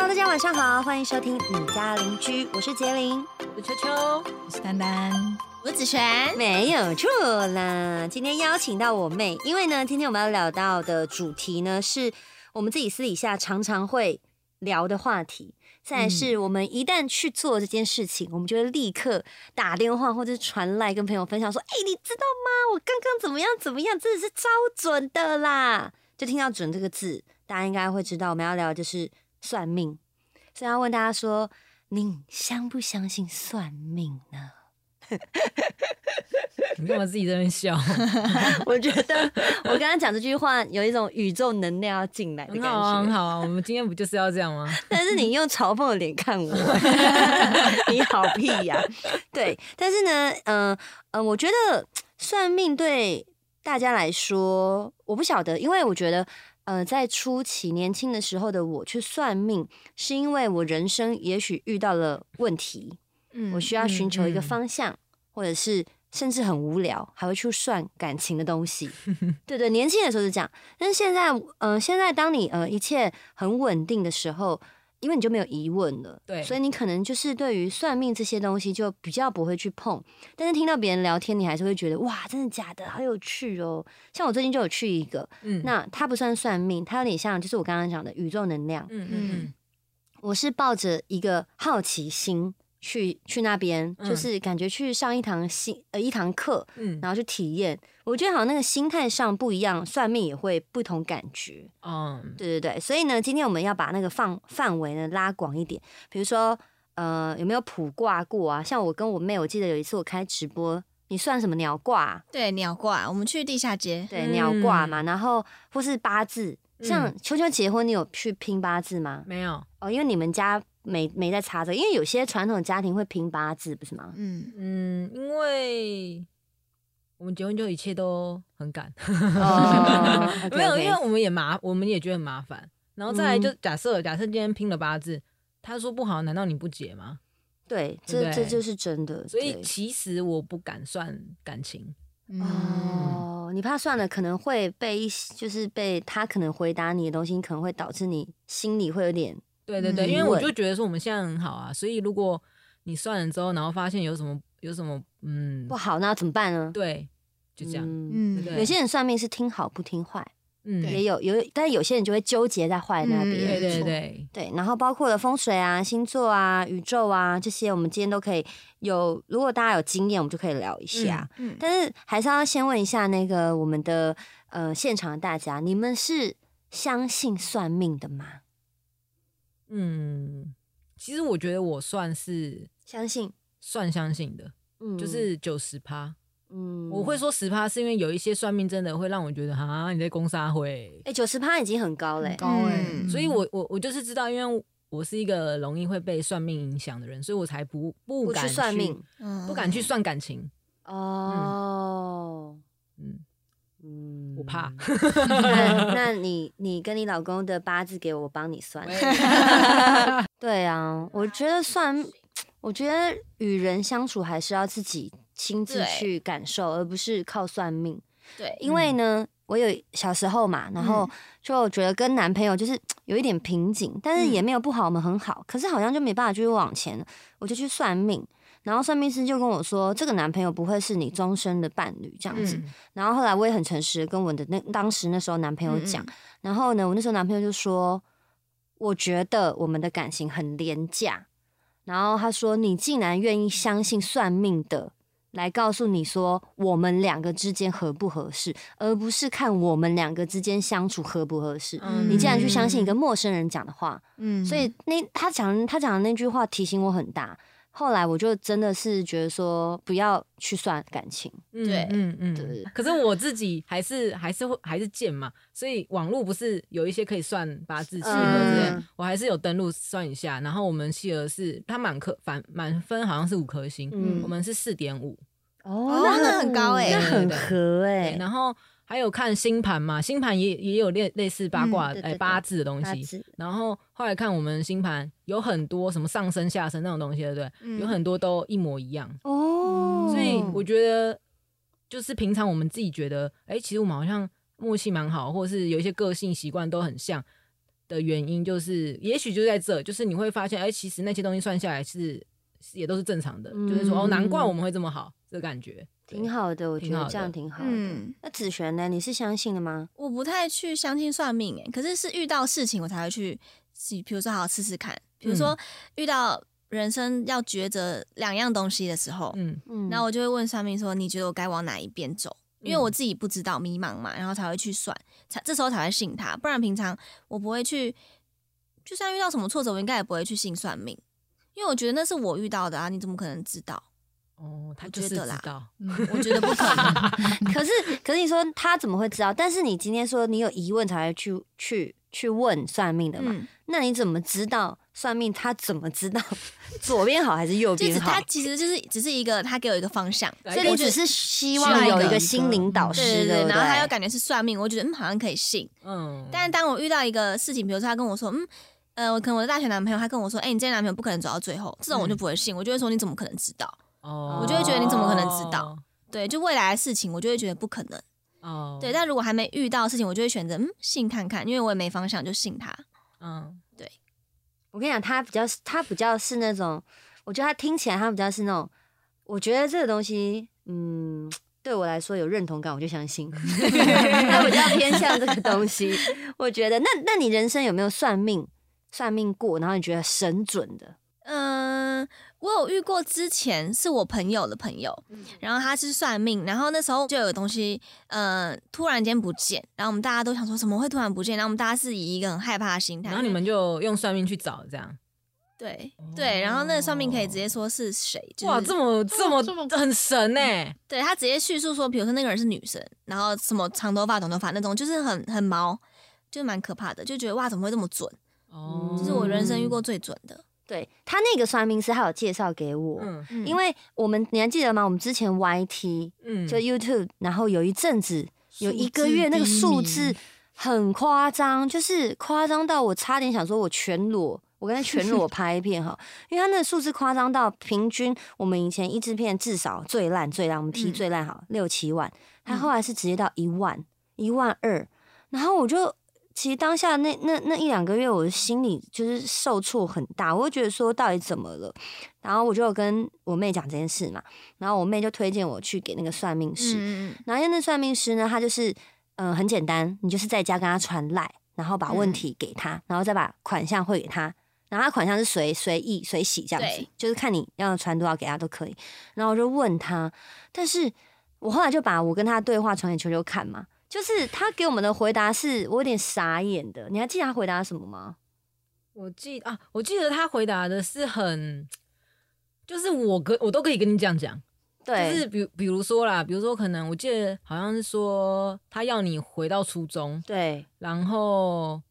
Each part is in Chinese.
Hello，大家晚上好，欢迎收听你家邻居，我是杰林，我是秋秋，我是丹丹，我是子璇，没有错啦。今天邀请到我妹，因为呢，今天我们要聊到的主题呢，是我们自己私底下常常会聊的话题。再是我们一旦去做这件事情，我们就会立刻打电话或者是传来跟朋友分享说：“哎，你知道吗？我刚刚怎么样怎么样，真的是超准的啦！”就听到“准”这个字，大家应该会知道我们要聊的就是算命。所以要问大家说：“你相不相信算命呢？” 你干嘛自己在那笑？我觉得我刚刚讲这句话有一种宇宙能量要进来的感觉，很好啊，很好啊。我们今天不就是要这样吗？但是你用嘲讽的脸看我，你好屁呀！对，但是呢，嗯嗯，我觉得算命对大家来说，我不晓得，因为我觉得，呃，在初期年轻的时候的我去算命，是因为我人生也许遇到了问题。嗯我需要寻求一个方向，或者是甚至很无聊，还会去算感情的东西。对对，年轻的时候是这样，但是现在，呃，现在当你呃一切很稳定的时候，因为你就没有疑问了，对，所以你可能就是对于算命这些东西就比较不会去碰。但是听到别人聊天，你还是会觉得哇，真的假的，好有趣哦。像我最近就有去一个，嗯，那它不算算命，它有点像就是我刚刚讲的宇宙能量，嗯嗯，我是抱着一个好奇心。去去那边，就是感觉去上一堂新呃一堂课，嗯，然后去体验。我觉得好像那个心态上不一样，算命也会不同感觉。嗯，对对对。所以呢，今天我们要把那个范范围呢拉广一点。比如说，呃，有没有卜卦过啊？像我跟我妹，我记得有一次我开直播，你算什么鸟卦？对，鸟卦。我们去地下街，对，鸟卦嘛。然后或是八字，像秋秋结婚，你有去拼八字吗？没有哦，因为你们家。没没在查这个，因为有些传统家庭会拼八字，不是吗？嗯嗯，因为我们结婚就一切都很赶，没有，因为我们也麻，我们也觉得很麻烦。然后再来就假设，假设今天拼了八字，他说不好，难道你不结吗？对，这这就是真的。所以其实我不敢算感情哦，你怕算了可能会被一就是被他可能回答你的东西，可能会导致你心里会有点。对对对，因为我就觉得说我们现在很好啊，所以如果你算了之后，然后发现有什么有什么嗯不好，那怎么办呢？对，就这样。嗯，有些人算命是听好不听坏，嗯，也有有，但是有些人就会纠结在坏那边。对对对对，然后包括了风水啊、星座啊、宇宙啊这些，我们今天都可以有。如果大家有经验，我们就可以聊一下。嗯，但是还是要先问一下那个我们的呃现场的大家，你们是相信算命的吗？嗯，其实我觉得我算是相信，算相信的，嗯，就是九十趴，嗯，我会说十趴，是因为有一些算命真的会让我觉得啊，你在攻杀会，哎，九十趴已经很高嘞，高哎，所以我我我就是知道，因为我是一个容易会被算命影响的人，所以我才不不敢去算命，不敢去算感情，哦，嗯。嗯，不怕。那你你跟你老公的八字给我，我帮你算。对啊，我觉得算，我觉得与人相处还是要自己亲自去感受，而不是靠算命。对，因为呢，我有小时候嘛，然后就觉得跟男朋友就是 有一点瓶颈，但是也没有不好，我们很好，可是好像就没办法继续往前，我就去算命。然后算命师就跟我说，这个男朋友不会是你终身的伴侣这样子。然后后来我也很诚实的跟我的那当时那时候男朋友讲。然后呢，我那时候男朋友就说，我觉得我们的感情很廉价。然后他说，你竟然愿意相信算命的来告诉你说我们两个之间合不合适，而不是看我们两个之间相处合不合适。你竟然去相信一个陌生人讲的话。嗯，所以那他讲他讲的那句话提醒我很大。后来我就真的是觉得说不要去算感情，对，嗯嗯，对。可是我自己还是还是会还是贱嘛，所以网络不是有一些可以算八字契合之类，我还是有登录算一下。然后我们契合是它满颗反满分好像是五颗星，我们是四点五，哦，那很高哎，那很合哎。然后。还有看星盘嘛？星盘也也有类类似八卦哎八字的东西。然后后来看我们星盘有很多什么上升下升那种东西，对不对？有很多都一模一样哦。所以我觉得就是平常我们自己觉得，哎，其实我们好像默契蛮好，或者是有一些个性习惯都很像。的原因，就是也许就在这，就是你会发现，哎，其实那些东西算下来是也都是正常的，就是说哦，难怪我们会这么好，这感觉挺好的，我觉得这样挺好的。那子璇呢？你是相信的吗？我不太去相信算命，哎，可是是遇到事情我才会去，比如说好好试试看，比如说遇到人生要抉择两样东西的时候，嗯嗯，然后我就会问算命说，你觉得我该往哪一边走？因为我自己不知道迷茫嘛，然后才会去算，才这时候才会信他。不然平常我不会去，就算遇到什么挫折，我应该也不会去信算命，因为我觉得那是我遇到的啊，你怎么可能知道？哦，他觉得啦，我觉得不可能。可是，可是你说他怎么会知道？但是你今天说你有疑问才会去去去问算命的嘛？那你怎么知道？算命他怎么知道 左边好还是右边好？他其实就是只是一个，他给我一个方向，所以你只是希望有一个心灵导师，对对。然后他又感觉是算命，我觉得嗯好像可以信。嗯。但是当我遇到一个事情，比如说他跟我说，嗯呃，我可能我的大学男朋友，他跟我说，哎，你这男朋友不可能走到最后，这种我就不会信，我就会说你怎么可能知道？哦。我就会觉得你怎么可能知道？对，就未来的事情，我就会觉得不可能。哦。对，但如果还没遇到事情，我就会选择嗯信看看，因为我也没方向，就信他。嗯。对我跟你讲，他比较，他比较是那种，我觉得他听起来他比较是那种，我觉得这个东西，嗯，对我来说有认同感，我就相信。他比较偏向这个东西，我觉得，那那你人生有没有算命，算命过，然后你觉得神准的？嗯。我有遇过，之前是我朋友的朋友，然后他是算命，然后那时候就有东西，呃，突然间不见，然后我们大家都想说怎么会突然不见，然后我们大家是以一个很害怕的心态，然后你们就用算命去找，这样，对对，然后那个算命可以直接说是谁，哇，这么这么这么很神呢？对他直接叙述说，比如说那个人是女生，然后什么长头发、短头发那种，就是很很毛，就蛮可怕的，就觉得哇，怎么会这么准？哦，这是我人生遇过最准的。对他那个算命师，他有介绍给我，因为我们你还记得吗？我们之前 YT，嗯，就 YouTube，然后有一阵子有一个月那个数字很夸张，就是夸张到我差点想说我全裸，我跟他全裸 拍片哈，因为他那个数字夸张到平均我们以前一支片至少最烂最烂，我们提最烂好六七万，他后来是直接到一万一万二，然后我就。其实当下那那那一两个月，我的心里就是受挫很大，我就觉得说到底怎么了？然后我就跟我妹讲这件事嘛，然后我妹就推荐我去给那个算命师。然后那算命师呢，他就是嗯很简单，你就是在家跟他传赖，然后把问题给他，然后再把款项汇给他，然后他款项是随随意随喜这样子，就是看你要传多少给他都可以。然后我就问他，但是我后来就把我跟他对话传给球球看嘛。就是他给我们的回答是我有点傻眼的，你还记得他回答什么吗？我记啊，我记得他回答的是很，就是我跟我都可以跟你这样讲，对，就是比比如说啦，比如说可能我记得好像是说他要你回到初中，对，然后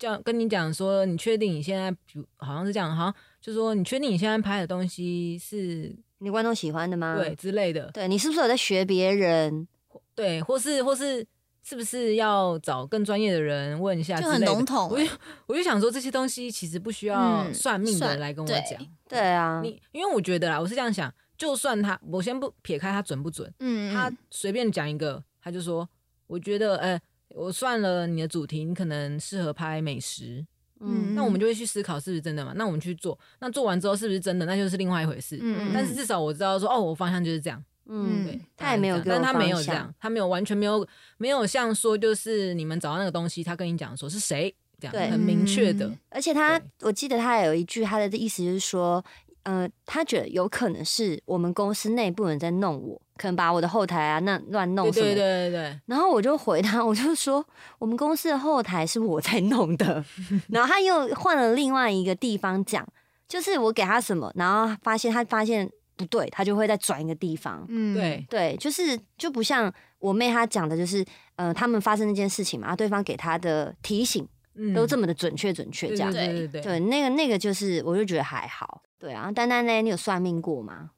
叫跟你讲说，你确定你现在，比好像是这样，好像就说你确定你现在拍的东西是你观众喜欢的吗？对之类的，对你是不是有在学别人？对，或是或是。是不是要找更专业的人问一下？就很笼统。我就我就想说，这些东西其实不需要算命的来跟我讲。对啊，你因为我觉得啦，我是这样想，就算他，我先不撇开他准不准，嗯，他随便讲一个，他就说，我觉得，哎，我算了你的主题，你可能适合拍美食，嗯，那我们就会去思考是不是真的嘛？那我们去做，那做完之后是不是真的？那就是另外一回事。嗯嗯。但是至少我知道说，哦，我方向就是这样。嗯，对，他也没有，但他没有这样，他没有完全没有没有像说就是你们找到那个东西，他跟你讲说是谁这样，很明确的。而且他，我记得他有一句，他的意思就是说，呃，他觉得有可能是我们公司内部人在弄我，可能把我的后台啊那乱弄什么。对对对对。然后我就回他，我就说我们公司的后台是我在弄的。然后他又换了另外一个地方讲，就是我给他什么，然后发现他发现。不对，他就会再转一个地方。嗯，对对，就是就不像我妹她讲的，就是呃，他们发生那件事情嘛，对方给他的提醒都这么的准确准确，这样对对对，对那个那个就是，我就觉得还好。对啊，丹丹呢，你有算命过吗？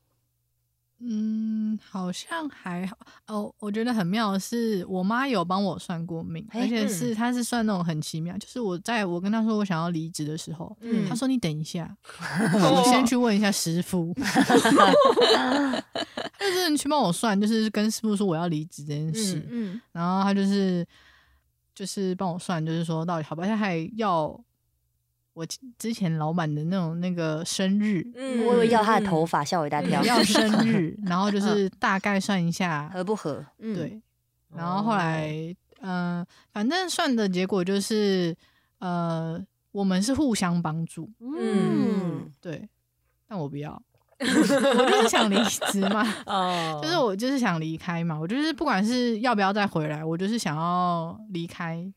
嗯，好像还好哦。我觉得很妙的是，我妈有帮我算过命，而且是她是算那种很奇妙。就是我在我跟她说我想要离职的时候，她说你等一下，我先去问一下师傅。就是你去帮我算，就是跟师傅说我要离职这件事。嗯，然后她就是就是帮我算，就是说到底好不好？她还要我之前老板的那种那个生日，嗯，我以为要他的头发，吓我一大跳。要生 日，然后就是大概算一下合不合？对。然后后来，嗯，反正算的结果就是，呃，我们是互相帮助。嗯，对。但我不要。我就是想离职嘛，哦，就是我就是想离开嘛，我就是不管是要不要再回来，我就是想要离开。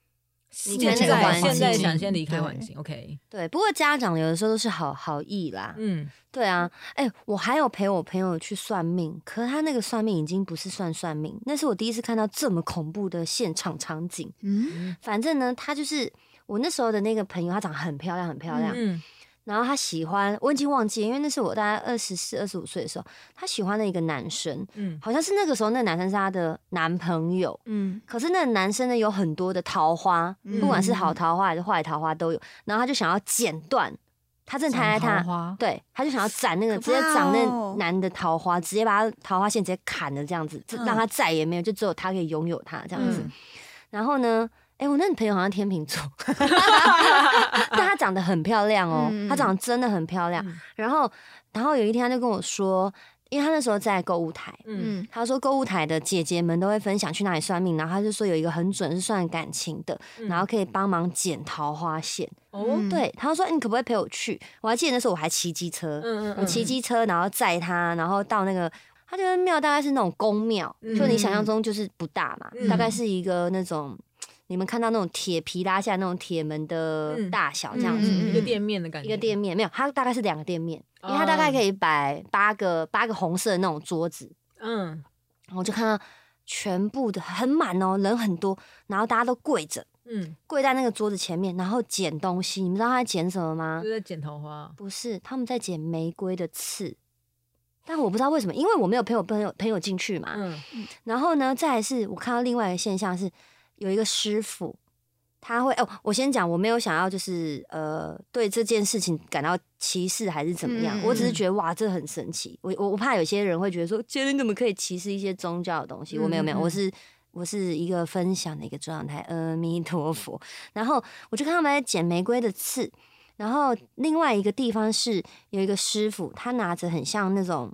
现在现在想先离开环境，OK。对，不过家长有的时候都是好好意啦，嗯，对啊，哎，我还有陪我朋友去算命，可是他那个算命已经不是算算命，那是我第一次看到这么恐怖的现场场景。嗯，反正呢，他就是我那时候的那个朋友，她长得很漂亮，很漂亮，嗯。然后他喜欢，我已经忘记，因为那是我大概二十四、二十五岁的时候，他喜欢的一个男生，嗯，好像是那个时候那个男生是他的男朋友，嗯，可是那个男生呢有很多的桃花，不管是好桃花还是坏桃花都有，然后他就想要剪断，他正谈爱他，对，他就想要斩那个直接斩那男的桃花，直接把他桃花线直接砍了这样子，让他再也没有，就只有他可以拥有他这样子，然后呢？哎，我那女朋友好像天秤座，但她长得很漂亮哦，她长得真的很漂亮。然后，然后有一天她就跟我说，因为她那时候在购物台，嗯，她说购物台的姐姐们都会分享去哪里算命，然后她就说有一个很准是算感情的，然后可以帮忙剪桃花线。哦，对，她说你可不可以陪我去？我还记得那时候我还骑机车，嗯嗯，我骑机车然后载她，然后到那个，他觉得庙大概是那种宫庙，就你想象中就是不大嘛，大概是一个那种。你们看到那种铁皮拉下那种铁门的大小这样子，一个店面的感觉，一个店面没有，它大概是两个店面，因为它大概可以摆八个八个红色的那种桌子，嗯，我就看到全部的很满哦，人很多，然后大家都跪着，嗯，跪在那个桌子前面，然后捡东西，你们知道他在捡什么吗？就在捡桃花？不是，他们在捡玫瑰的刺，但我不知道为什么，因为我没有朋友朋友朋友进去嘛，嗯，然后呢，再是我看到另外一个现象是。有一个师傅，他会哦，我先讲，我没有想要就是呃，对这件事情感到歧视还是怎么样，我只是觉得哇，这很神奇。我我我怕有些人会觉得说，今天怎么可以歧视一些宗教的东西？我没有没有，我是我是一个分享的一个状态，阿弥陀佛。然后我就看他们在捡玫瑰的刺，然后另外一个地方是有一个师傅，他拿着很像那种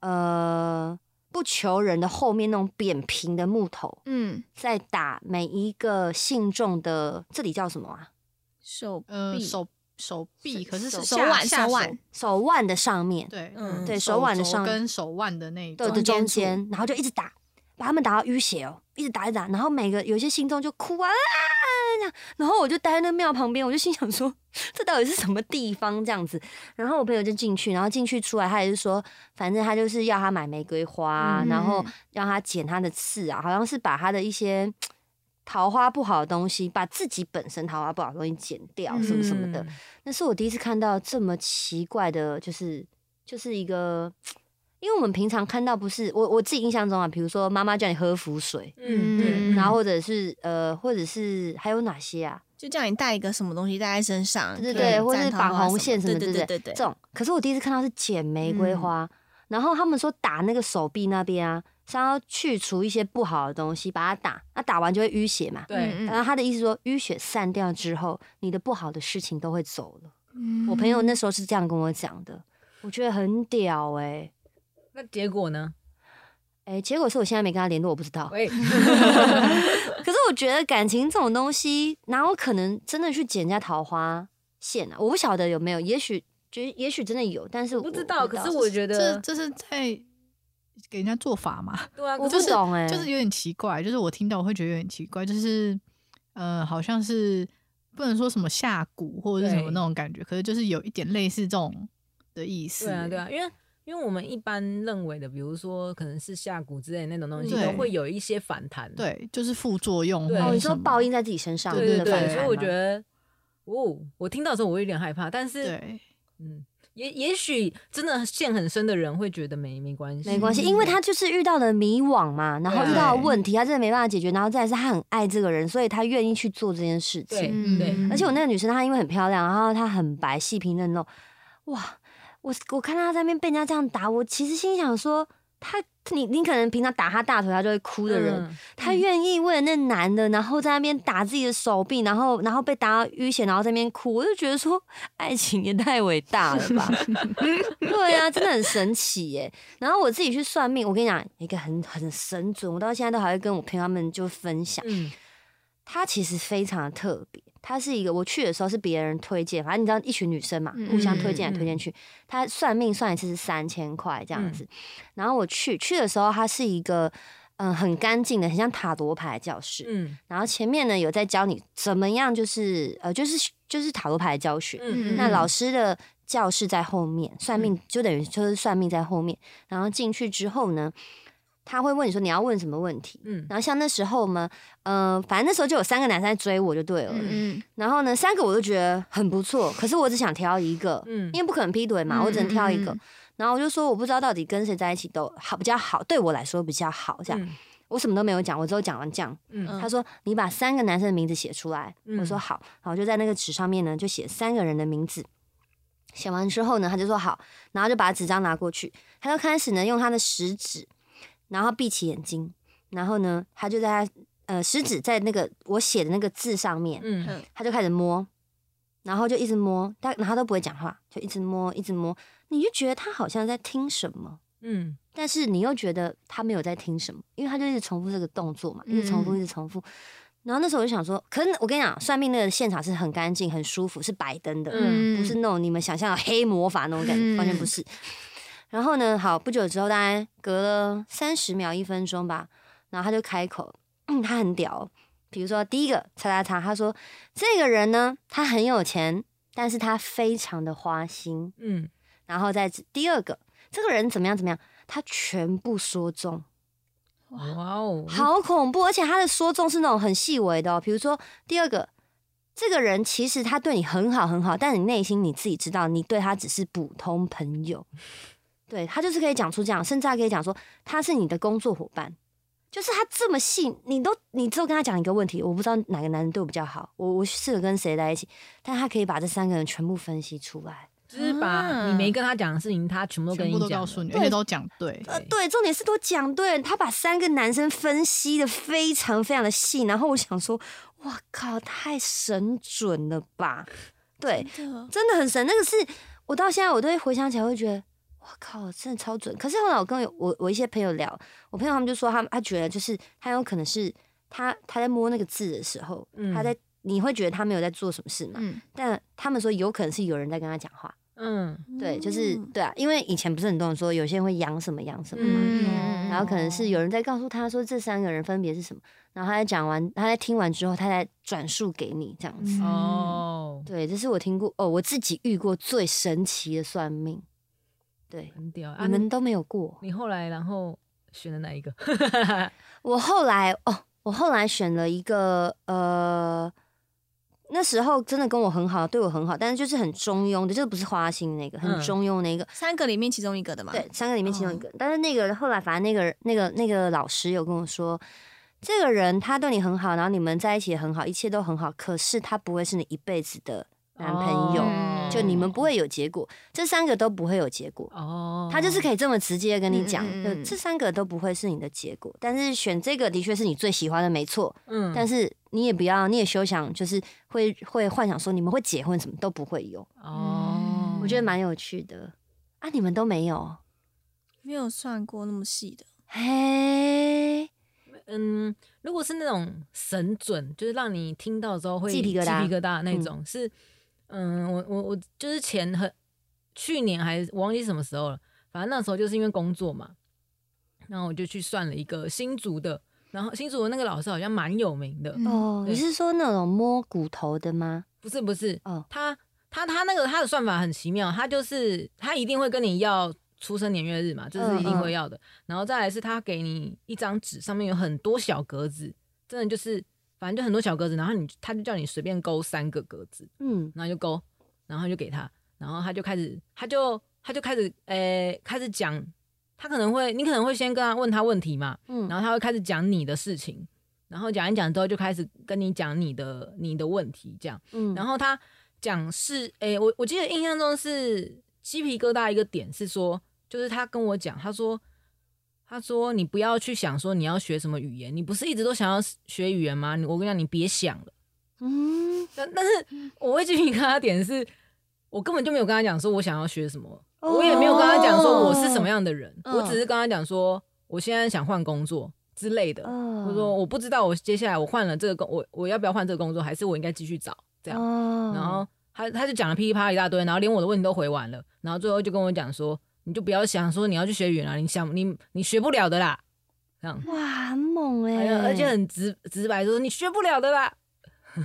呃。不求人的后面那种扁平的木头，嗯，在打每一个信众的这里叫什么啊？手呃手手臂，可是手腕手。腕。手腕的上面，对，嗯。对，手腕的上跟手腕的那的中间，然后就一直打，把他们打到淤血哦，一直打一直打，然后每个有些信众就哭啊。然后我就待在那庙旁边，我就心想说，这到底是什么地方这样子？然后我朋友就进去，然后进去出来，他也是说，反正他就是要他买玫瑰花，然后让他剪他的刺啊，好像是把他的一些桃花不好的东西，把自己本身桃花不好的东西剪掉，什么什么的。那是我第一次看到这么奇怪的，就是就是一个。因为我们平常看到不是我我自己印象中啊，比如说妈妈叫你喝符水，嗯，然后或者是呃，或者是还有哪些啊？就叫你带一个什么东西带在身上，对对，或者是绑红线什么，对对对对，这种。可是我第一次看到是剪玫瑰花，然后他们说打那个手臂那边啊，想要去除一些不好的东西，把它打，那打完就会淤血嘛。对。然后他的意思说，淤血散掉之后，你的不好的事情都会走了。我朋友那时候是这样跟我讲的，我觉得很屌哎。那结果呢？哎，结果是我现在没跟他联络，我不知道。可是我觉得感情这种东西，哪有可能真的去捡人家桃花线啊？我不晓得有没有，也许觉得也许真的有，但是我不知道。可是我觉得这这是在给人家做法嘛？对啊，我不懂哎，就是有点奇怪。就是我听到我会觉得有点奇怪，就是呃，好像是不能说什么下蛊或者是什么那种感觉，可是就是有一点类似这种的意思。对啊，对啊，因为。因为我们一般认为的，比如说可能是下蛊之类那种东西，都会有一些反弹。对，就是副作用。哦，你说报应在自己身上，对对对。所以我觉得，哦，我听到的时候我有点害怕，但是，嗯，也也许真的陷很深的人会觉得没没关系，没关系，因为他就是遇到了迷惘嘛，然后遇到问题，他真的没办法解决，然后再是他很爱这个人，所以他愿意去做这件事情。对，而且我那个女生她因为很漂亮，然后她很白，细皮嫩肉，哇。我我看到他在那边被人家这样打，我其实心想说，他你你可能平常打他大腿他就会哭的人，他愿意为了那男的，然后在那边打自己的手臂，然后然后被打到淤血，然后在那边哭，我就觉得说爱情也太伟大了吧？对啊，真的很神奇耶。然后我自己去算命，我跟你讲一个很很神准，我到现在都还会跟我朋友们就分享。嗯，他其实非常的特别。他是一个，我去的时候是别人推荐，反正你知道一群女生嘛，互相推荐来推荐去。他算命算一次是三千块这样子，然后我去去的时候，他是一个嗯很干净的，很像塔罗牌教室。嗯，然后前面呢有在教你怎么样，就是呃就是就是塔罗牌的教学。嗯那老师的教室在后面，算命就等于就是算命在后面。然后进去之后呢。他会问你说你要问什么问题，嗯，然后像那时候嘛，嗯，反正那时候就有三个男生在追我就对了，嗯，然后呢，三个我都觉得很不错，可是我只想挑一个，嗯，因为不可能劈腿嘛，我只能挑一个，然后我就说我不知道到底跟谁在一起都好比较好，对我来说比较好，这样，我什么都没有讲，我只有讲完这样，嗯，他说你把三个男生的名字写出来，我说好，然后就在那个纸上面呢就写三个人的名字，写完之后呢，他就说好，然后就把纸张拿过去，他就开始呢用他的食指。然后闭起眼睛，然后呢，他就在他呃食指在那个我写的那个字上面，嗯，他就开始摸，然后就一直摸，他然后都不会讲话，就一直摸，一直摸，你就觉得他好像在听什么，嗯，但是你又觉得他没有在听什么，因为他就一直重复这个动作嘛，一直重复，一直重复。然后那时候我就想说，可是我跟你讲，算命那个现场是很干净、很舒服，是白灯的，嗯，不是那种你们想象的黑魔法那种感觉，完全不是。然后呢？好，不久之后，大概隔了三十秒、一分钟吧，然后他就开口，他很屌。比如说，第一个叉叉叉，他说这个人呢，他很有钱，但是他非常的花心。嗯，然后再第二个，这个人怎么样怎么样，他全部说中。哇哦，好恐怖！而且他的说中是那种很细微的。哦比如说，第二个，这个人其实他对你很好很好，但你内心你自己知道，你对他只是普通朋友。对他就是可以讲出这样，甚至还可以讲说他是你的工作伙伴，就是他这么细，你都你只有跟他讲一个问题，我不知道哪个男人对我比较好，我我适合跟谁在一起，但他可以把这三个人全部分析出来，就是把你没跟他讲的事情，他全部都跟你讲，而且都讲对，呃对，重点是都讲对，他把三个男生分析的非常非常的细，然后我想说，哇靠，太神准了吧？对，真的很神，那个是我到现在我都会回想起来，会觉得。我靠，真的超准！可是后来我跟我我一些朋友聊，我朋友他们就说，他他觉得就是他有可能是他他在摸那个字的时候，他在你会觉得他没有在做什么事嘛？但他们说有可能是有人在跟他讲话。嗯，对，就是对啊，因为以前不是很多人说有些人会养什么养什么嘛，然后可能是有人在告诉他说这三个人分别是什么，然后他在讲完，他在听完之后，他再转述给你这样子。哦，对，这是我听过哦，我自己遇过最神奇的算命。对，很屌，你们都没有过。你后来然后选了哪一个？我后来哦，我后来选了一个呃，那时候真的跟我很好，对我很好，但是就是很中庸的，就是不是花心那个，很中庸那个。三个里面其中一个的嘛？对，三个里面其中一个。但是那个后来，反正那个那个那个老师有跟我说，这个人他对你很好，然后你们在一起也很好，一切都很好，可是他不会是你一辈子的。男朋友，就你们不会有结果，这三个都不会有结果。哦，他就是可以这么直接跟你讲，就这三个都不会是你的结果。但是选这个的确是你最喜欢的，没错。嗯，但是你也不要，你也休想，就是会会幻想说你们会结婚，什么都不会有。哦，我觉得蛮有趣的啊，你们都没有，没有算过那么细的。嘿，嗯，如果是那种神准，就是让你听到之后会鸡皮疙瘩、鸡皮疙瘩那种，是。嗯，我我我就是前很去年还我忘记什么时候了，反正那时候就是因为工作嘛，然后我就去算了一个新竹的，然后新竹的那个老师好像蛮有名的哦。你是说那种摸骨头的吗？不是不是，哦，他他他那个他的算法很奇妙，他就是他一定会跟你要出生年月日嘛，这是一定会要的，然后再来是他给你一张纸，上面有很多小格子，真的就是。反正就很多小格子，然后你他就叫你随便勾三个格子，嗯，然后就勾，然后就给他，然后他就开始，他就他就开始，诶，开始讲，他可能会，你可能会先跟他问他问题嘛，嗯，然后他会开始讲你的事情，然后讲一讲之后就开始跟你讲你的你的问题，这样，嗯，然后他讲是，诶，我我记得印象中是鸡皮疙瘩一个点是说，就是他跟我讲，他说他说你不要去想说你要学什么语言，你不是一直都想要学语言吗？我跟你讲，你别想了。嗯，但但是我会继续跟他点是，我根本就没有跟他讲说我想要学什么，我也没有跟他讲说我是什么样的人，我只是跟他讲说我现在想换工作之类的。我说我不知道我接下来我换了这个工，我我要不要换这个工作，还是我应该继续找这样？然后他他就讲了噼里啪啦一大堆，然后连我的问题都回完了，然后最后就跟我讲说，你就不要想说你要去学语言了，你想你你学不了的啦，这样哇很猛哎，而且很直直白说你学不了的啦。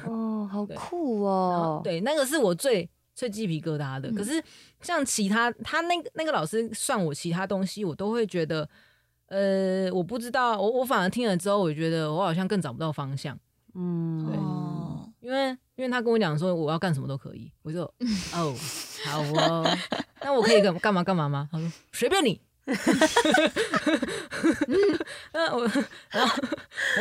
哦，好 酷哦！对，那个是我最最鸡皮疙瘩的。可是像其他他那个那个老师算我其他东西，我都会觉得，呃，我不知道，我我反而听了之后，我觉得我好像更找不到方向。嗯，对，因为因为他跟我讲说我要干什么都可以，我就 哦，好哦，那我可以干干嘛干嘛吗？他说随便你。那我，然后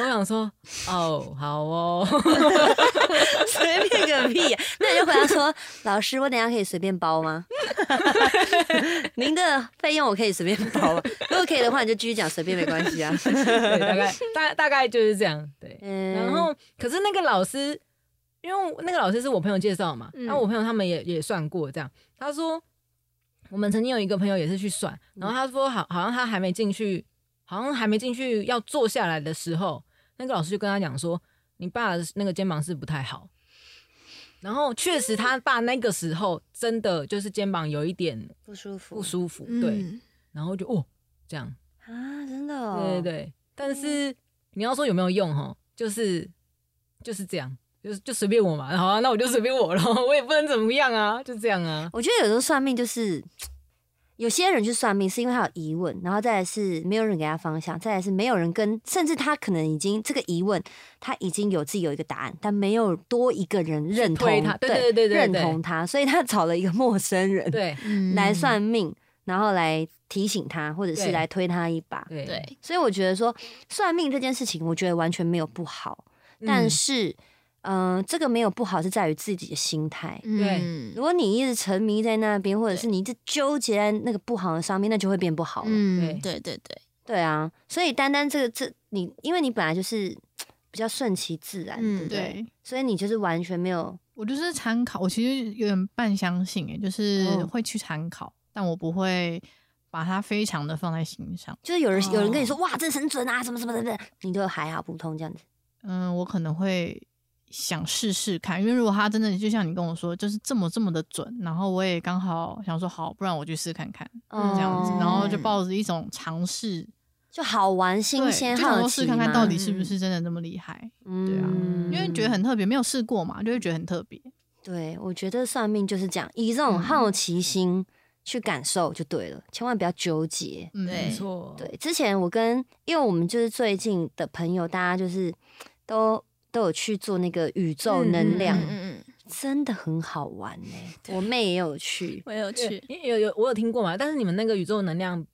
我想说，哦，好哦，随便个屁！那你就回答说，老师，我等下可以随便包吗？您的费用我可以随便包吗？如果可以的话，你就继续讲，随便没关系啊。对，大概大大概就是这样。对，然后可是那个老师，因为那个老师是我朋友介绍嘛，然后我朋友他们也也算过这样，他说。我们曾经有一个朋友也是去算，然后他说好，好像他还没进去，好像还没进去要坐下来的时候，那个老师就跟他讲说，你爸那个肩膀是不太好。然后确实他爸那个时候真的就是肩膀有一点不舒服，不舒服，对。然后就哦这样啊，真的，对对对。但是你要说有没有用哈，就是就是这样。就就随便我嘛，好啊，那我就随便我了，我也不能怎么样啊，就这样啊。我觉得有时候算命就是，有些人去算命是因为他有疑问，然后再来是没有人给他方向，再来是没有人跟，甚至他可能已经这个疑问他已经有自己有一个答案，但没有多一个人认同他，对对对对，认同他，所以他找了一个陌生人对来算命，然后来提醒他，或者是来推他一把。对，所以我觉得说算命这件事情，我觉得完全没有不好，但是。嗯，这个没有不好，是在于自己的心态。对，如果你一直沉迷在那边，或者是你一直纠结在那个不好的上面，那就会变不好了。对，对，对，对，对啊。所以单单这个，这你，因为你本来就是 比较顺其自然，对不对？所以你就是完全没有。我就是参考，我其实有点半相信，哎，就是会去参考，但我不会把它非常的放在心上。就是有人有人跟你说，哇，这很准啊，什么什么的，你就还好普通这样子。嗯，我可能会。想试试看，因为如果他真的就像你跟我说，就是这么这么的准，然后我也刚好想说好，不然我去试看看这样子，然后就抱着一种尝试，就好玩、新鲜、好奇试看看到底是不是真的那么厉害。对啊，因为觉得很特别，没有试过嘛，就会觉得很特别。对，我觉得算命就是这样，以这种好奇心去感受就对了，千万不要纠结。没错，对，之前我跟因为我们就是最近的朋友，大家就是都。都有去做那个宇宙能量，嗯嗯，真的很好玩哎！我妹也有去，我有去，有有我有听过嘛。但是你们那个宇宙能量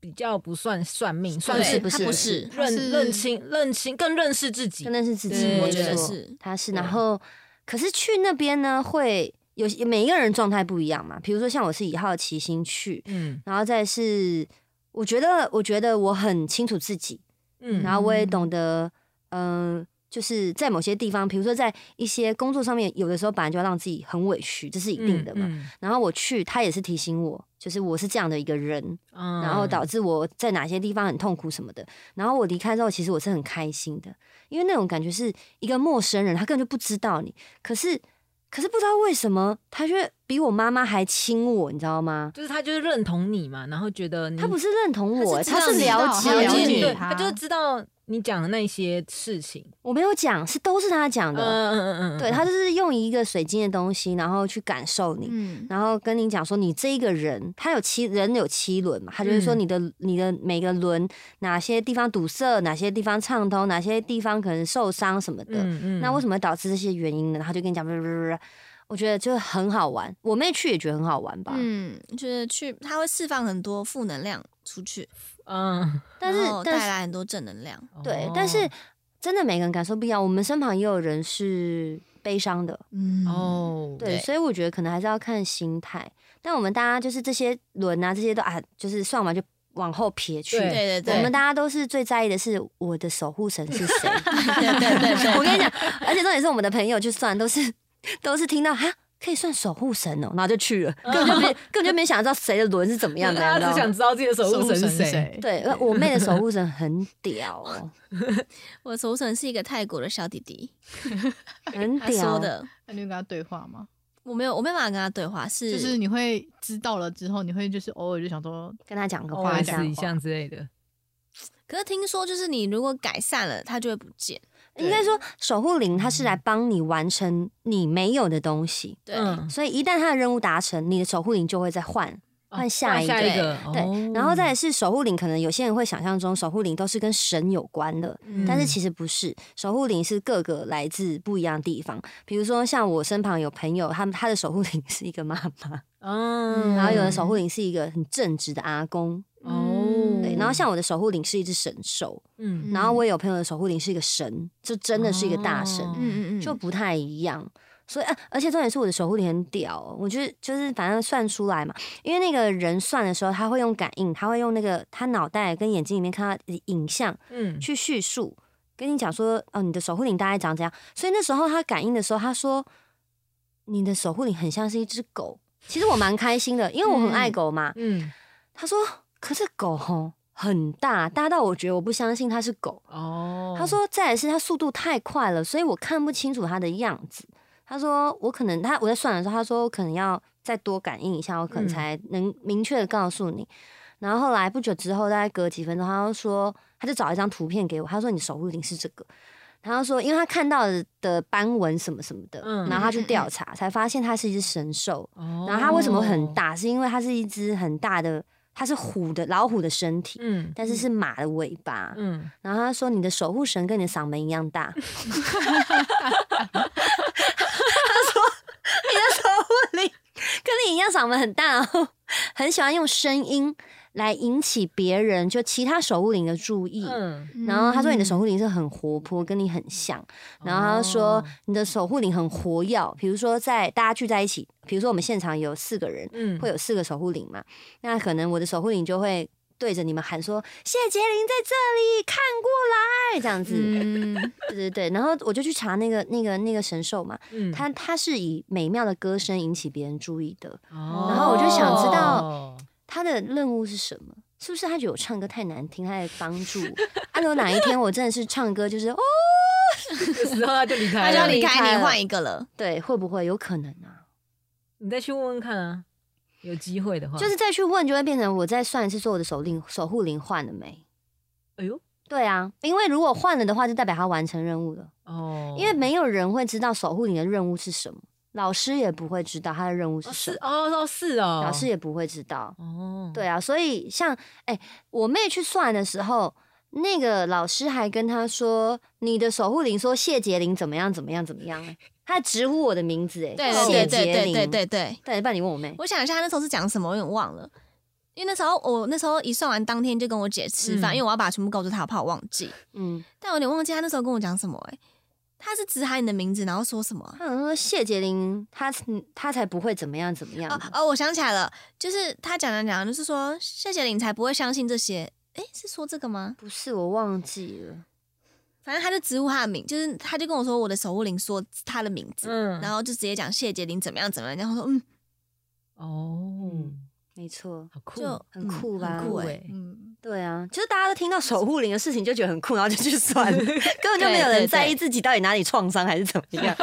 比较不算算命，算是不是不是认认清认清更认识自己，更认识自己。我觉得是他是，然后可是去那边呢，会有每一个人状态不一样嘛。比如说像我是以好奇心去，嗯，然后再是我觉得我觉得我很清楚自己，嗯，然后我也懂得，嗯。就是在某些地方，比如说在一些工作上面，有的时候本来就要让自己很委屈，这是一定的嘛。然后我去，他也是提醒我，就是我是这样的一个人，然后导致我在哪些地方很痛苦什么的。然后我离开之后，其实我是很开心的，因为那种感觉是一个陌生人，他根本就不知道你，可是可是不知道为什么，他却比我妈妈还亲我，你知道吗？就是他就是认同你嘛，然后觉得他不是认同我，他是了解你，他就是知道。你讲的那些事情，我没有讲，是都是他讲的。嗯嗯嗯嗯，对他就是用一个水晶的东西，然后去感受你，然后跟你讲说，你这一个人，他有七人有七轮嘛，他就是说你的你的每个轮哪些地方堵塞，哪些地方畅通，哪些地方可能受伤什么的。嗯嗯，那为什么会导致这些原因呢？他就跟你讲，不不不不，我觉得就很好玩。我妹去也觉得很好玩吧。嗯，就是去他会释放很多负能量出去。嗯，但是带来很多正能量。对，但是真的每个人感受不一样。我们身旁也有人是悲伤的，嗯哦，对，所以我觉得可能还是要看心态。但我们大家就是这些轮啊，这些都啊，就是算完就往后撇去。对对对，我们大家都是最在意的是我的守护神是谁。对对对，我跟你讲，而且重点是我们的朋友就算都是都是听到哈。可以算守护神哦，然后就去了，根本就没根本就没想知道谁的轮是怎么样的，大家只想知道自己的守护神是谁。对，我妹的守护神很屌哦，我的守护神是一个泰国的小弟弟，很屌的。那你有跟他对话吗？我没有，我没办法跟他对话，是就是你会知道了之后，你会就是偶尔就想说跟他讲个话，讲一下之类的。可是听说就是你如果改善了，他就会不见。应该说，守护灵它是来帮你完成你没有的东西。对，所以一旦它的任务达成，你的守护灵就会再换换下一个。对，然后再是守护灵，可能有些人会想象中守护灵都是跟神有关的，但是其实不是。守护灵是各个来自不一样的地方。比如说，像我身旁有朋友，他们他的守护灵是一个妈妈，嗯，然后有的守护灵是一个很正直的阿公。然后像我的守护灵是一只神兽，嗯，然后我也有朋友的守护灵是一个神，就真的是一个大神，嗯嗯嗯，就不太一样。所以，而且重点是我的守护灵很屌，我觉得就是反正算出来嘛，因为那个人算的时候，他会用感应，他会用那个他脑袋跟眼睛里面看到影像，嗯，去叙述跟你讲说，哦，你的守护灵大概长怎样。所以那时候他感应的时候，他说你的守护灵很像是一只狗。其实我蛮开心的，因为我很爱狗嘛，嗯，他说。可是狗吼很大，大到我觉得我不相信它是狗哦。他说再是它速度太快了，所以我看不清楚它的样子。他说我可能他我在算的时候，他说我可能要再多感应一下，我可能才能明确的告诉你。然后后来不久之后，大概隔几分钟，他就说他就找一张图片给我，他说你守护灵是这个。然后说因为他看到的斑纹什么什么的，然后他去调查，才发现它是一只神兽。然后它为什么很大？是因为它是一只很大的。它是虎的老虎的身体，嗯，但是是马的尾巴，嗯。然后他说：“你的守护神跟你的嗓门一样大。”他说：“你的守护灵跟你一样嗓门很大，很喜欢用声音。”来引起别人就其他守护灵的注意，然后他说你的守护灵是很活泼，跟你很像。然后他说你的守护灵很活跃，比如说在大家聚在一起，比如说我们现场有四个人，会有四个守护灵嘛，那可能我的守护灵就会对着你们喊说：“谢杰林在这里，看过来。”这样子，对对对。然后我就去查那个那个那个神兽嘛，他他是以美妙的歌声引起别人注意的，然后我就想知道。他的任务是什么？是不是他觉得我唱歌太难听，他在帮助？如果哪一天我真的是唱歌就是哦的时候，他就离开，他就离开你，换一个了。对，会不会有可能啊？你再去问问看啊，有机会的话，就是再去问，就会变成我再算一次，说我的守令守护灵换了没？哎呦，对啊，因为如果换了的话，就代表他完成任务了哦。因为没有人会知道守护灵的任务是什么。老师也不会知道他的任务是什么哦哦是哦，老师也不会知道。哦，对啊，所以像哎，我妹去算的时候，那个老师还跟他说，你的守护灵说谢杰林怎么样怎么样怎么样，他 直呼我的名字哎，谢杰林，对对对，对，不然你问我妹，我想一下那时候是讲什么，我有点忘了，因为那时候我那时候一算完当天就跟我姐吃饭，因为我要把全部告诉她，我怕我忘记，嗯，但我有点忘记她那时候跟我讲什么哎。他是直喊你的名字，然后说什么？他说谢杰林，他他才不会怎么样怎么样。哦，我想起来了，就是他讲讲讲，就是说谢杰林才不会相信这些。哎，是说这个吗？不是，我忘记了。反正他就直呼他的名，就是他就跟我说我的守护灵说他的名字，嗯，然后就直接讲谢杰林怎么样怎么样，然后说嗯，哦。没错，好酷，就很酷吧？酷哎，嗯，对啊，就是大家都听到守护灵的事情就觉得很酷，然后就去算了，根本就没有人在意自己到底哪里创伤还是怎么样。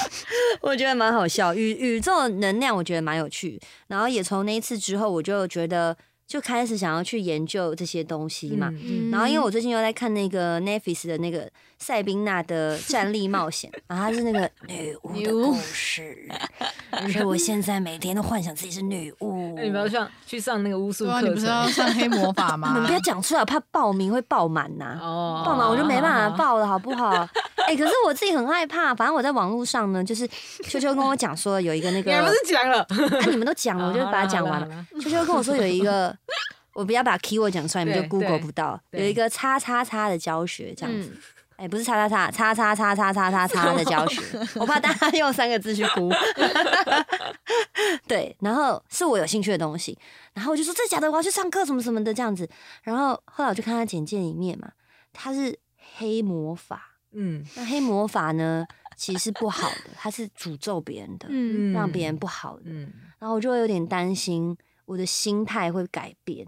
我觉得蛮好笑，宇宇宙能量我觉得蛮有趣，然后也从那一次之后，我就觉得。就开始想要去研究这些东西嘛，然后因为我最近又在看那个 Netflix 的那个塞宾娜的战力冒险，然后它是那个女巫的故事，所以我现在每天都幻想自己是女巫。你不要上去上那个巫术课，你不是要上黑魔法吗？你们不要讲出来，怕报名会爆满呐。哦，爆满我就没办法报了，好不好？哎，可是我自己很害怕。反正我在网络上呢，就是秋秋跟我讲说有一个那个，你不是讲了？啊，你们都讲了，我就把它讲完了。秋秋跟我说有一个。我不要把 keyword 讲出来，你们就 Google 不到。有一个叉叉叉的教学这样子，哎，不是叉叉叉叉叉叉叉叉叉叉的教学，我怕大家用三个字去估。对，然后是我有兴趣的东西，然后我就说这假的，我要去上课什么什么的这样子。然后后来我就看他简介里面嘛，他是黑魔法，嗯，那黑魔法呢其实是不好的，他是诅咒别人的，嗯，让别人不好的，嗯，然后我就会有点担心我的心态会改变。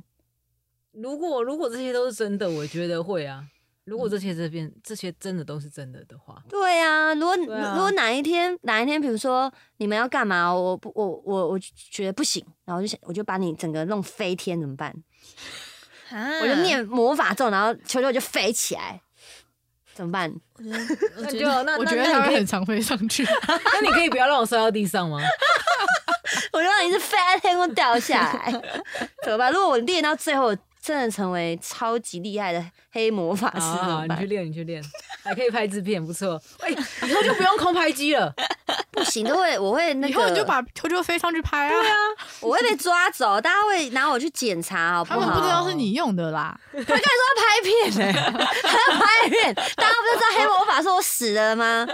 如果如果这些都是真的，我觉得会啊。如果这些这边这些真的都是真的的话，对啊。如果如果哪一天哪一天，比如说你们要干嘛，我不我我我觉得不行，然后我就想我就把你整个弄飞天怎么办？我就念魔法咒，然后球球就飞起来，怎么办？我觉得那 就那我觉得他会很常飞上去。那你可以不要让我摔到地上吗？我就让你是飞在天空掉下来，怎么办？如果我练到最后。真的成为超级厉害的黑魔法师，你去练，你去练，还可以拍制片，不错。哎，以后就不用空拍机了，不行，都会，我会那个，以后你就把球球飞上去拍啊。对啊，我会被抓走，大家会拿我去检查，好不好？他们不知道是你用的啦。他刚才说要拍片呢，他要拍片，大家不就知道黑魔法是我使的吗？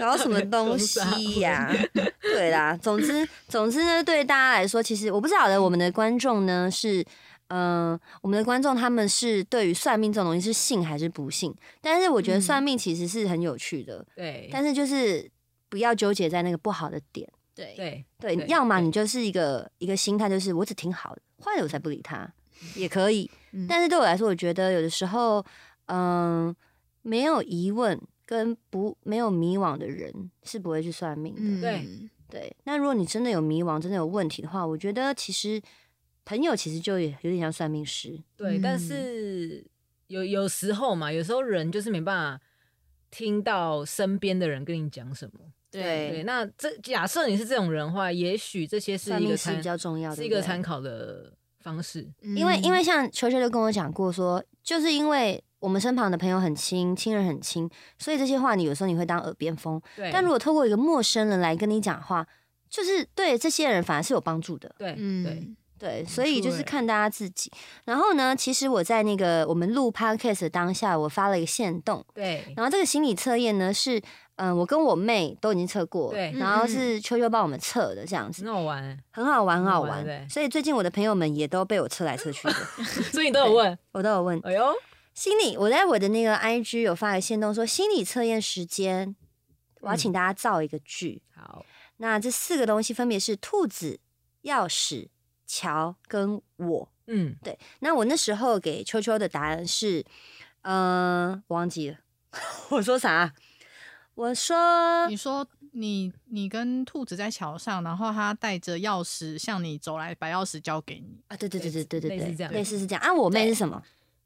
搞什么东西呀？对啦，总之，总之呢，对大家来说，其实我不晓得我们的观众呢是。嗯，我们的观众他们是对于算命这种东西是信还是不信？但是我觉得算命其实是很有趣的，对。但是就是不要纠结在那个不好的点，对对对。要么你就是一个一个心态，就是我只听好的，坏的我才不理他，也可以。但是对我来说，我觉得有的时候，嗯，没有疑问跟不没有迷惘的人是不会去算命的，对对。那如果你真的有迷惘，真的有问题的话，我觉得其实。朋友其实就有点像算命师，对，但是有有时候嘛，有时候人就是没办法听到身边的人跟你讲什么，对对。那这假设你是这种人的话，也许这些是一个比较重要的，是一个参考的方式。因为因为像球球就跟我讲过说，就是因为我们身旁的朋友很亲，亲人很亲，所以这些话你有时候你会当耳边风。对，但如果透过一个陌生人来跟你讲话，就是对这些人反而是有帮助的。对，嗯，对。对，所以就是看大家自己。然后呢，其实我在那个我们录 podcast 当下，我发了一个线动。对。然后这个心理测验呢，是嗯，我跟我妹都已经测过。对。然后是秋秋帮我们测的，这样子。很好玩。很好玩，很好玩。对。所以最近我的朋友们也都被我测来测去的。所以你都有问，我都有问。哎呦，心理，我在我的那个 IG 有发个线动，说心理测验时间，我要请大家造一个句。好。那这四个东西分别是兔子、钥匙。乔跟我，嗯，对。那我那时候给秋秋的答案是，嗯，忘记了。我说啥？我说，你说你你跟兔子在桥上，然后他带着钥匙向你走来，把钥匙交给你啊？对对对对对对对，类似这样，类似是这样啊。我妹是什么？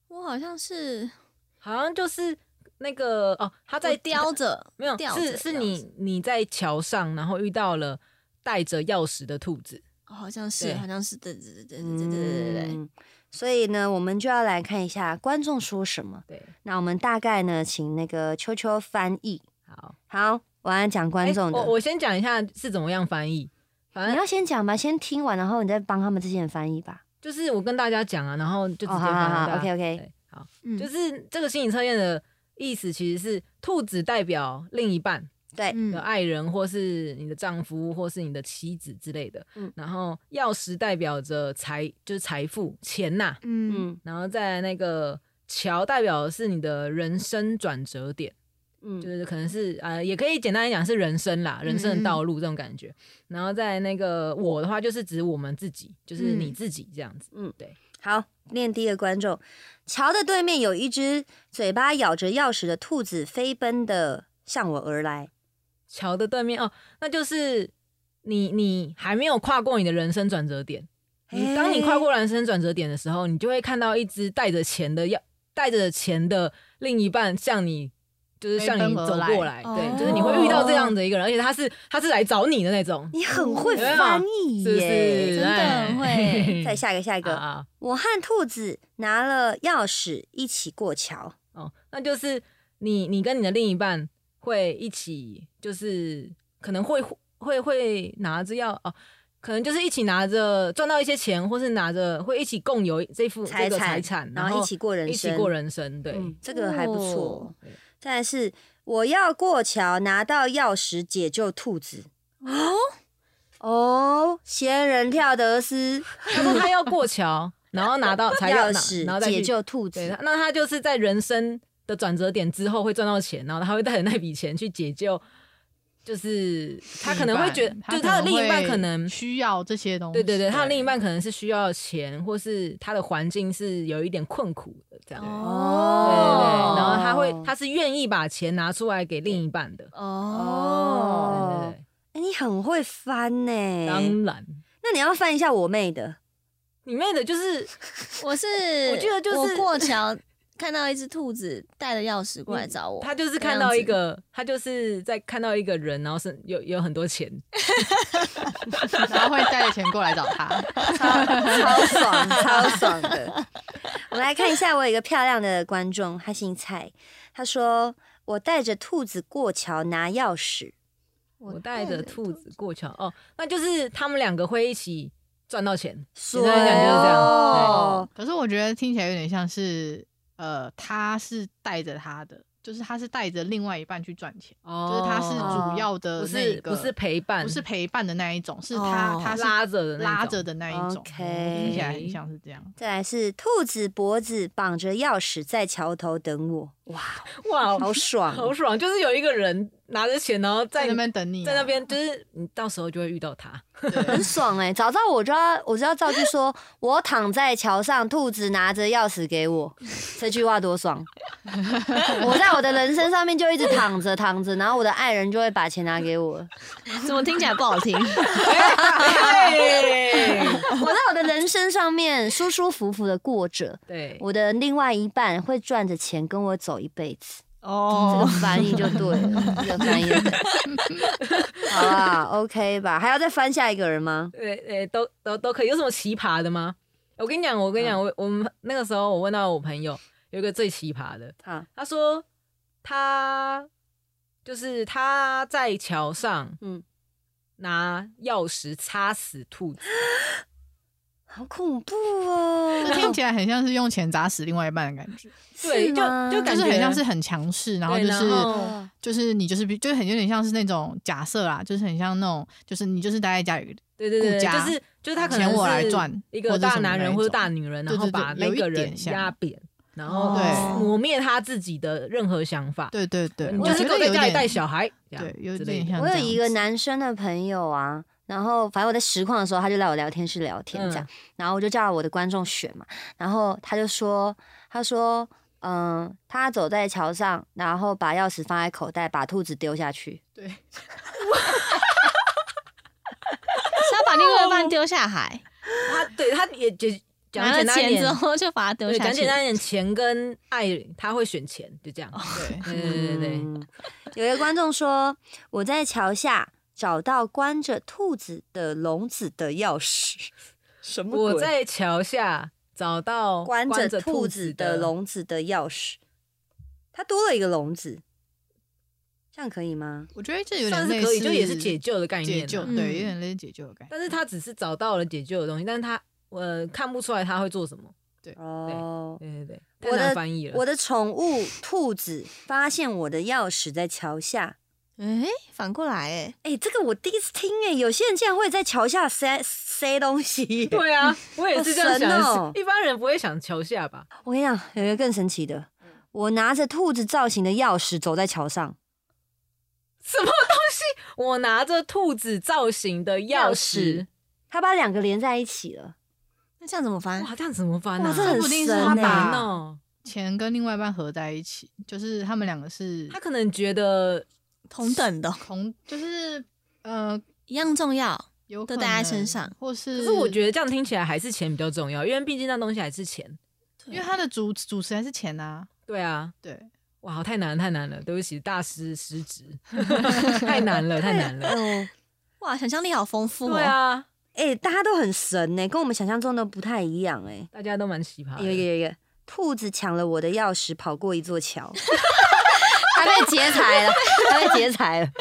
我好像是，好像就是那个哦，他在叼着，没有，是是你你在桥上，然后遇到了带着钥匙的兔子。好像是，好像是，对对对对对对对对对。所以呢，我们就要来看一下观众说什么。对，那我们大概呢，请那个秋秋翻译。好，好，我来讲观众的。我我先讲一下是怎么样翻译。反正你要先讲吧，先听完，然后你再帮他们这些人翻译吧。就是我跟大家讲啊，然后就直接翻译。OK OK。好，就是这个心理测验的意思，其实是兔子代表另一半。对，的爱人或是你的丈夫或是你的妻子之类的，嗯，然后钥匙代表着财，就是财富钱呐，嗯，然后在那个桥代表的是你的人生转折点，嗯，就是可能是呃，也可以简单来讲是人生啦，人生的道路这种感觉。然后在那个我的话，就是指我们自己，就是你自己这样子，嗯，对。好，念第一个观众，桥的对面有一只嘴巴咬着钥匙的兔子，飞奔的向我而来。桥的对面哦，那就是你，你还没有跨过你的人生转折点。你当你跨过人生转折点的时候，你就会看到一只带着钱的要带着钱的另一半向你，就是向你走过来。对，就是你会遇到这样的一个人，而且他是他是来找你的那种。你很会翻译耶，真的很会。再下一个，下一个。我和兔子拿了钥匙一起过桥。哦，那就是你，你跟你的另一半。会一起，就是可能会会会拿着要哦，可能就是一起拿着赚到一些钱，或是拿着会一起共有这副这个财产，然后一起过人生，一起过人生。对，这个还不错。再来是我要过桥，拿到钥匙解救兔子。哦，哦，仙人跳得斯，他说他要过桥，然后拿到 才要匙然后再解救兔子。那他就是在人生的转折点之后会赚到钱，然后他会带着那笔钱去解救。就是他可能会觉得，就他的另一半可能需要这些东西。对对对，他的另一半可能是需要钱，或是他的环境是有一点困苦的这样。哦，对对，然后他会，他是愿意把钱拿出来给另一半的。哦，对对对，哎，你很会翻呢。当然，那你要翻一下我妹的。你妹的就是，我是，我记得就是过桥。看到一只兔子带着钥匙过来找我，他就是看到一个，他就是在看到一个人，然后是有有很多钱，然后会带着钱过来找他，超超爽，超爽的。我们来看一下，我有一个漂亮的观众，他姓蔡，他说我带着兔子过桥拿钥匙，我带着兔子过桥，哦，那就是他们两个会一起赚到钱，简单讲就是这样。可是我觉得听起来有点像是。呃，他是带着他的，就是他是带着另外一半去赚钱，就是他是主要的那个，不是陪伴，不是陪伴的那一种，是他他是拉着的拉着的那一种，听起来很像是这样。再来是兔子脖子绑着钥匙在桥头等我，哇哇，好爽，好爽，就是有一个人。拿着钱，然后在那边等你，在那边就是你到时候就会遇到他，很爽哎！早知道我就要，我就要造句说，我躺在桥上，兔子拿着钥匙给我，这句话多爽！我在我的人生上面就一直躺着躺着，然后我的爱人就会把钱拿给我，怎么听起来不好听？我在我的人生上面舒舒服服的过着，对，我的另外一半会赚着钱跟我走一辈子。哦，这个翻译就对了，这个翻译 好啊，OK 吧？还要再翻下一个人吗？对，诶，都都都可以。有什么奇葩的吗？我跟你讲，我跟你讲，我我们那个时候，我问到我朋友，有一个最奇葩的，他他说他就是他在桥上，嗯，拿钥匙插死兔子。好恐怖哦！这听起来很像是用钱砸死另外一半的感觉。对，就就感觉很像是很强势，然后就是就是你就是就是很有点像是那种假设啦，就是很像那种就是你就是待在家里，对对对，就是就是他可能我来赚一个大男人或者大女人，然后把那个人压扁，然后磨灭他自己的任何想法。对对对，就是在家里带小孩，对，有点像。我有一个男生的朋友啊。然后，反正我在实况的时候，他就来我聊天室聊天这样。然后我就叫我的观众选嘛。然后他就说：“他说，嗯，他走在桥上，然后把钥匙放在口袋，把兔子丢下去。对，是要把另外一半丢下海。他对他也就讲了钱之后就把它丢下去。讲简单点，钱跟爱，他会选钱，就这样。对对对对对。有一个观众说：我在桥下。找到关着兔子的笼子的钥匙，什么？我在桥下找到关着兔子的笼子的钥匙，它多了一个笼子，这样可以吗？我觉得这有点类似，就也是解救的概念，解救对，有点类似解救的概念。但是他只是找到了解救的东西，但是他呃看不出来他会做什么。对哦，对对对，我的翻译了。我的宠物兔子发现我的钥匙在桥下。哎，反过来哎，哎，这个我第一次听哎，有些人竟然会在桥下塞塞东西。对啊，我也是这样想。一般人不会想桥下吧？我跟你讲，有一个更神奇的，我拿着兔子造型的钥匙走在桥上。什么东西？我拿着兔子造型的钥匙，他把两个连在一起了。那这样怎么翻？哇，这样怎么翻呢？这不定是他把钱跟另外一半合在一起，就是他们两个是。他可能觉得。同等的，同就是呃一样重要，有都带在身上，或是。可是我觉得这样听起来还是钱比较重要，因为毕竟那东西还是钱，因为它的主主持还是钱啊。对啊，对，哇，太难太难了，对不起，大师失职，太难了，太难了。哇，想象力好丰富。对啊，哎，大家都很神呢，跟我们想象中的不太一样哎，大家都蛮奇葩。有有有，兔子抢了我的钥匙，跑过一座桥。他被劫财了，还被劫财了，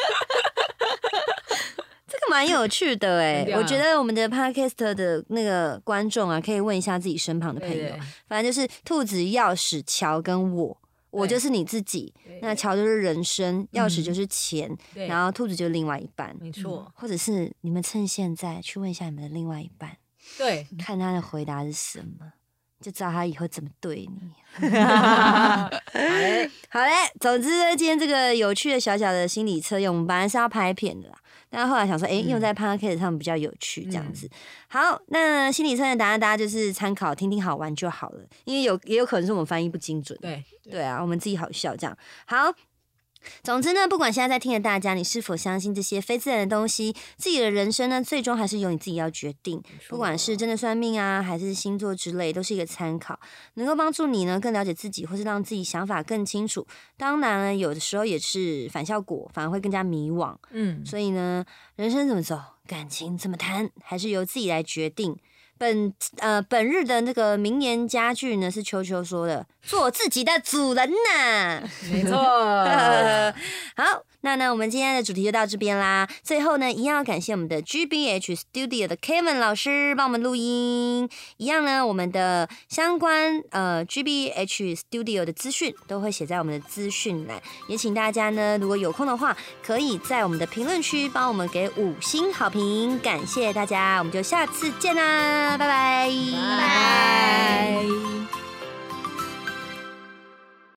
这个蛮有趣的哎，我觉得我们的 podcast 的那个观众啊，可以问一下自己身旁的朋友，反正就是兔子、钥匙、乔跟我，我就是你自己，那乔就是人生，钥匙就是钱，然后兔子就是另外一半，没错。或者是你们趁现在去问一下你们的另外一半，对，看他的回答是什么，就知道他以后怎么对你。好嘞，好嘞。总之呢，今天这个有趣的小小的心理测验，我们本来是要拍片的啦。但后来想说，哎，用在 podcast 上比较有趣，这样子。好，那心理测验答案大家就是参考听听好玩就好了，因为有也有可能是我们翻译不精准。对，对啊，我们自己好笑这样。好。总之呢，不管现在在听的大家，你是否相信这些非自然的东西，自己的人生呢，最终还是由你自己要决定。不管是真的算命啊，还是星座之类，都是一个参考，能够帮助你呢更了解自己，或是让自己想法更清楚。当然呢，有的时候也是反效果，反而会更加迷惘。嗯，所以呢，人生怎么走，感情怎么谈，还是由自己来决定。本呃本日的那个名言佳句呢，是秋秋说的：“做自己的主人呐。”没错。好，那呢，我们今天的主题就到这边啦。最后呢，一样要感谢我们的 GBH Studio 的 Kevin 老师帮我们录音。一样呢，我们的相关呃 GBH Studio 的资讯都会写在我们的资讯栏。也请大家呢，如果有空的话，可以在我们的评论区帮我们给五星好评。感谢大家，我们就下次见啦。拜拜。拜拜